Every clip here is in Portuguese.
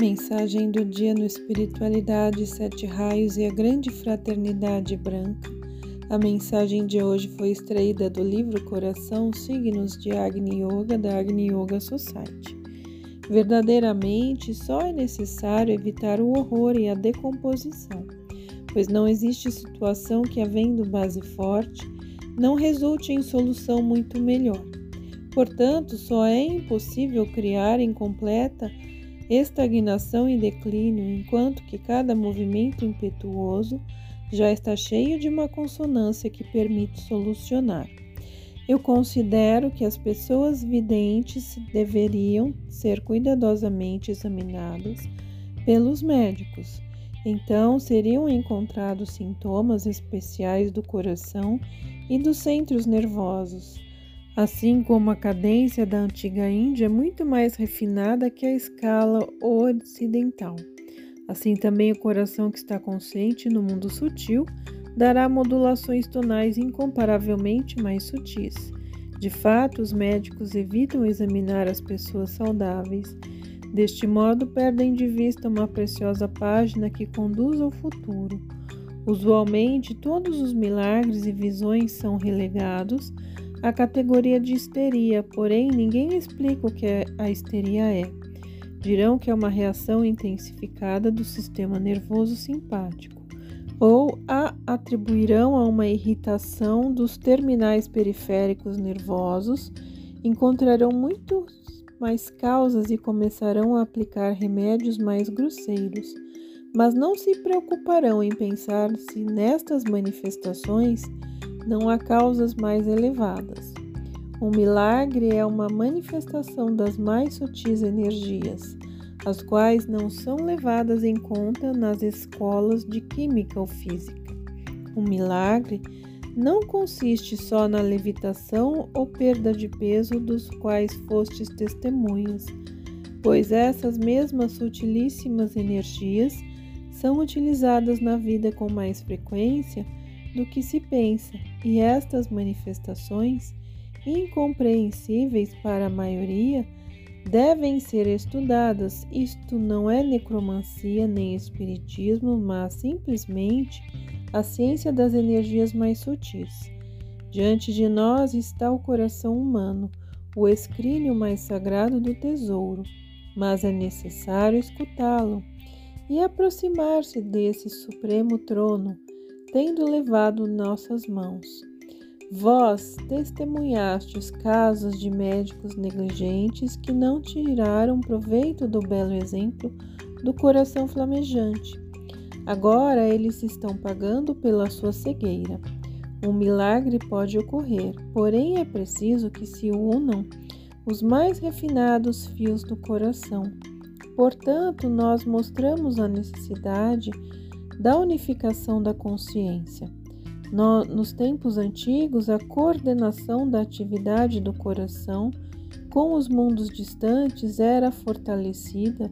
Mensagem do dia no Espiritualidade, Sete Raios e a Grande Fraternidade Branca. A mensagem de hoje foi extraída do livro Coração Signos de Agni Yoga da Agni Yoga Society. Verdadeiramente, só é necessário evitar o horror e a decomposição, pois não existe situação que, havendo base forte, não resulte em solução muito melhor. Portanto, só é impossível criar incompleta estagnação e declínio, enquanto que cada movimento impetuoso já está cheio de uma consonância que permite solucionar. Eu considero que as pessoas videntes deveriam ser cuidadosamente examinadas pelos médicos. Então, seriam encontrados sintomas especiais do coração e dos centros nervosos Assim como a cadência da antiga Índia é muito mais refinada que a escala ocidental. Assim também o coração que está consciente no mundo sutil dará modulações tonais incomparavelmente mais sutis. De fato, os médicos evitam examinar as pessoas saudáveis. Deste modo, perdem de vista uma preciosa página que conduz ao futuro. Usualmente, todos os milagres e visões são relegados a categoria de histeria, porém ninguém explica o que a histeria é. Dirão que é uma reação intensificada do sistema nervoso simpático, ou a atribuirão a uma irritação dos terminais periféricos nervosos, encontrarão muito mais causas e começarão a aplicar remédios mais grosseiros, mas não se preocuparão em pensar se nestas manifestações não há causas mais elevadas. Um milagre é uma manifestação das mais sutis energias, as quais não são levadas em conta nas escolas de química ou física. Um milagre não consiste só na levitação ou perda de peso dos quais fostes testemunhas, pois essas mesmas sutilíssimas energias são utilizadas na vida com mais frequência do que se pensa, e estas manifestações, incompreensíveis para a maioria, devem ser estudadas. Isto não é necromancia nem espiritismo, mas simplesmente a ciência das energias mais sutis. Diante de nós está o coração humano, o escrínio mais sagrado do tesouro, mas é necessário escutá-lo e aproximar-se desse supremo trono tendo levado nossas mãos. Vós testemunhastes casos de médicos negligentes que não tiraram proveito do belo exemplo do coração flamejante. Agora eles estão pagando pela sua cegueira. Um milagre pode ocorrer, porém é preciso que se unam os mais refinados fios do coração. Portanto, nós mostramos a necessidade da unificação da consciência. No, nos tempos antigos, a coordenação da atividade do coração com os mundos distantes era fortalecida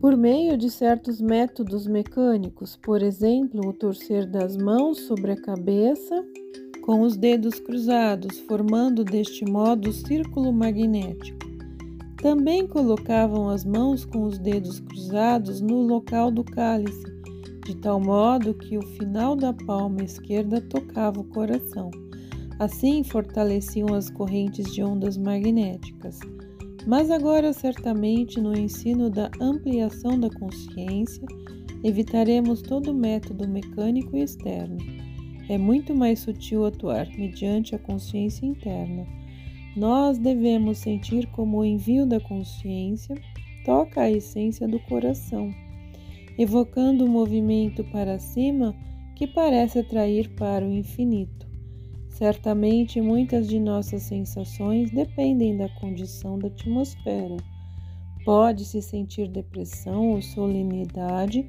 por meio de certos métodos mecânicos, por exemplo, o torcer das mãos sobre a cabeça com os dedos cruzados, formando deste modo o círculo magnético. Também colocavam as mãos com os dedos cruzados no local do cálice de tal modo que o final da palma esquerda tocava o coração. Assim fortaleciam as correntes de ondas magnéticas. Mas agora, certamente, no ensino da ampliação da consciência, evitaremos todo método mecânico e externo. É muito mais sutil atuar mediante a consciência interna. Nós devemos sentir como o envio da consciência toca a essência do coração evocando um movimento para cima que parece atrair para o infinito. Certamente muitas de nossas sensações dependem da condição da atmosfera. Pode-se sentir depressão ou solenidade,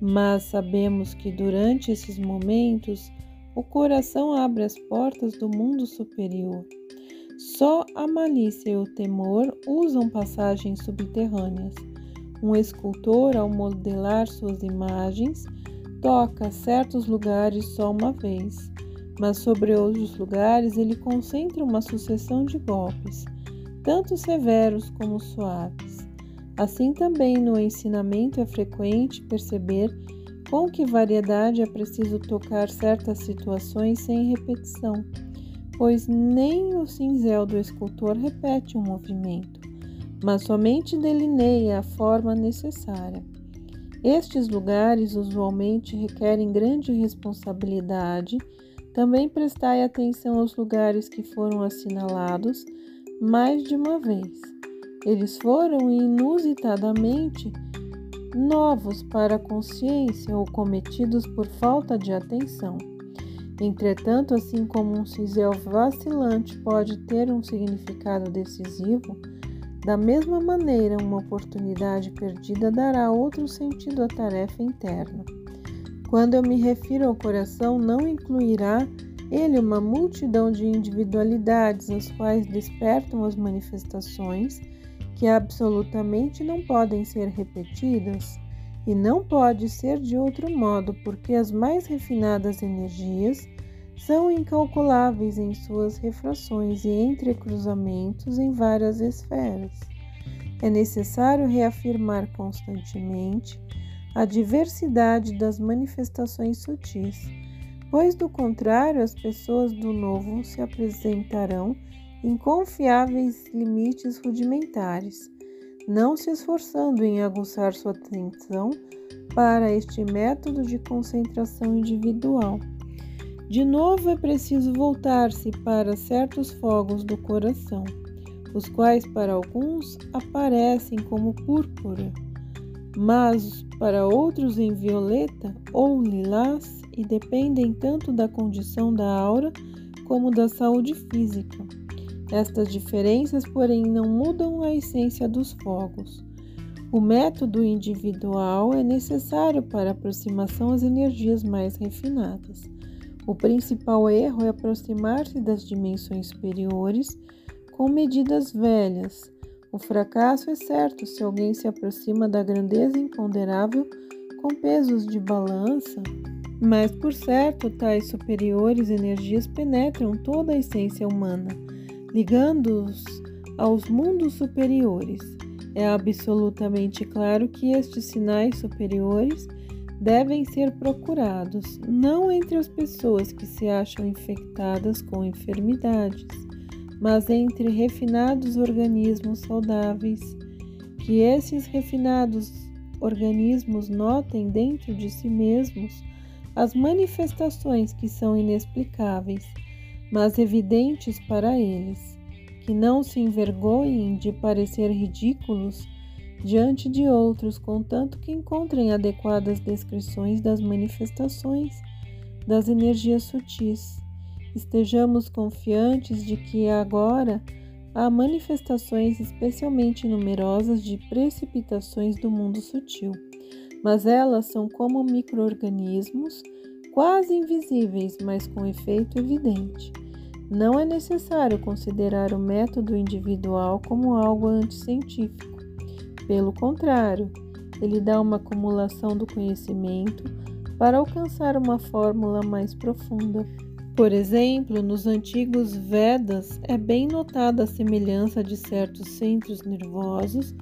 mas sabemos que durante esses momentos o coração abre as portas do mundo superior. Só a malícia e o temor usam passagens subterrâneas. Um escultor, ao modelar suas imagens, toca certos lugares só uma vez, mas sobre outros lugares ele concentra uma sucessão de golpes, tanto severos como suaves. Assim também no ensinamento é frequente perceber com que variedade é preciso tocar certas situações sem repetição, pois nem o cinzel do escultor repete um movimento, mas somente delineia a forma necessária. Estes lugares usualmente requerem grande responsabilidade. Também prestai atenção aos lugares que foram assinalados mais de uma vez. Eles foram inusitadamente novos para a consciência ou cometidos por falta de atenção. Entretanto, assim como um cinzel vacilante pode ter um significado decisivo, da mesma maneira, uma oportunidade perdida dará outro sentido à tarefa interna. Quando eu me refiro ao coração, não incluirá ele uma multidão de individualidades as quais despertam as manifestações que absolutamente não podem ser repetidas e não pode ser de outro modo, porque as mais refinadas energias são incalculáveis em suas refrações e entrecruzamentos em várias esferas. É necessário reafirmar constantemente a diversidade das manifestações sutis, pois do contrário as pessoas do novo se apresentarão inconfiáveis limites rudimentares, não se esforçando em aguçar sua atenção para este método de concentração individual. De novo é preciso voltar-se para certos fogos do coração, os quais para alguns aparecem como púrpura, mas para outros em violeta ou lilás e dependem tanto da condição da aura como da saúde física. Estas diferenças, porém, não mudam a essência dos fogos. O método individual é necessário para aproximação às energias mais refinadas. O principal erro é aproximar-se das dimensões superiores com medidas velhas. O fracasso é certo se alguém se aproxima da grandeza imponderável com pesos de balança, mas por certo tais superiores energias penetram toda a essência humana ligando-os aos mundos superiores. É absolutamente claro que estes sinais superiores devem ser procurados não entre as pessoas que se acham infectadas com enfermidades, mas entre refinados organismos saudáveis. Que esses refinados organismos notem dentro de si mesmos as manifestações que são inexplicáveis mas evidentes para eles, que não se envergonhem de parecer ridículos diante de outros, contanto que encontrem adequadas descrições das manifestações das energias sutis. Estejamos confiantes de que agora há manifestações especialmente numerosas de precipitações do mundo sutil, mas elas são como microorganismos quase invisíveis, mas com efeito evidente. Não é necessário considerar o método individual como algo anticientífico. Pelo contrário, ele dá uma acumulação do conhecimento para alcançar uma fórmula mais profunda. Por exemplo, nos antigos Vedas é bem notada a semelhança de certos centros nervosos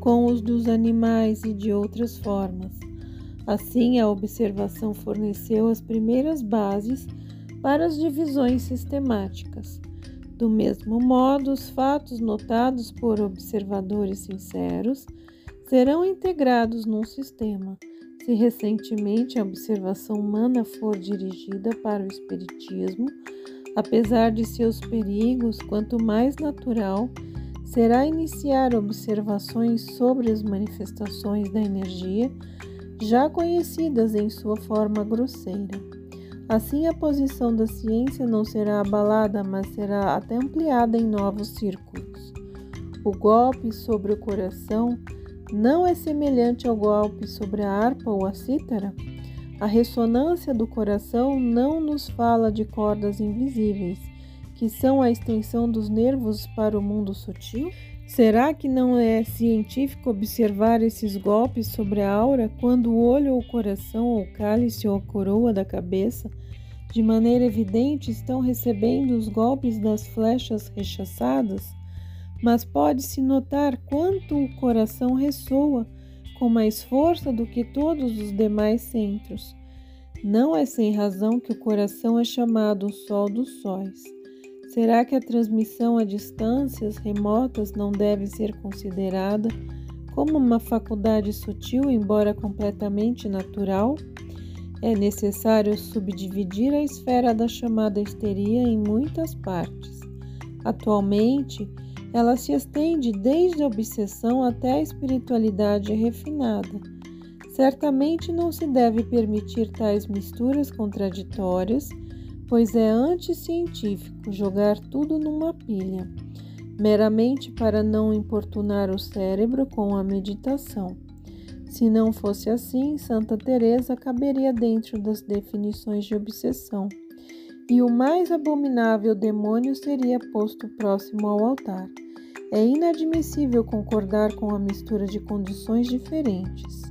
com os dos animais e de outras formas. Assim, a observação forneceu as primeiras bases para as divisões sistemáticas. Do mesmo modo, os fatos notados por observadores sinceros serão integrados num sistema. Se recentemente a observação humana for dirigida para o Espiritismo, apesar de seus perigos, quanto mais natural será iniciar observações sobre as manifestações da energia já conhecidas em sua forma grosseira. Assim, a posição da ciência não será abalada, mas será até ampliada em novos círculos. O golpe sobre o coração não é semelhante ao golpe sobre a harpa ou a cítara? A ressonância do coração não nos fala de cordas invisíveis, que são a extensão dos nervos para o mundo sutil? Será que não é científico observar esses golpes sobre a aura quando o olho ou o coração ou o cálice ou a coroa da cabeça, de maneira evidente, estão recebendo os golpes das flechas rechaçadas? mas pode-se notar quanto o coração ressoa com mais força do que todos os demais centros. Não é sem razão que o coração é chamado o sol dos sóis. Será que a transmissão a distâncias remotas não deve ser considerada como uma faculdade sutil, embora completamente natural? É necessário subdividir a esfera da chamada histeria em muitas partes. Atualmente, ela se estende desde a obsessão até a espiritualidade refinada. Certamente não se deve permitir tais misturas contraditórias, pois é anticientífico jogar tudo numa pilha, meramente para não importunar o cérebro com a meditação. Se não fosse assim, Santa Teresa caberia dentro das definições de obsessão e o mais abominável demônio seria posto próximo ao altar. É inadmissível concordar com a mistura de condições diferentes.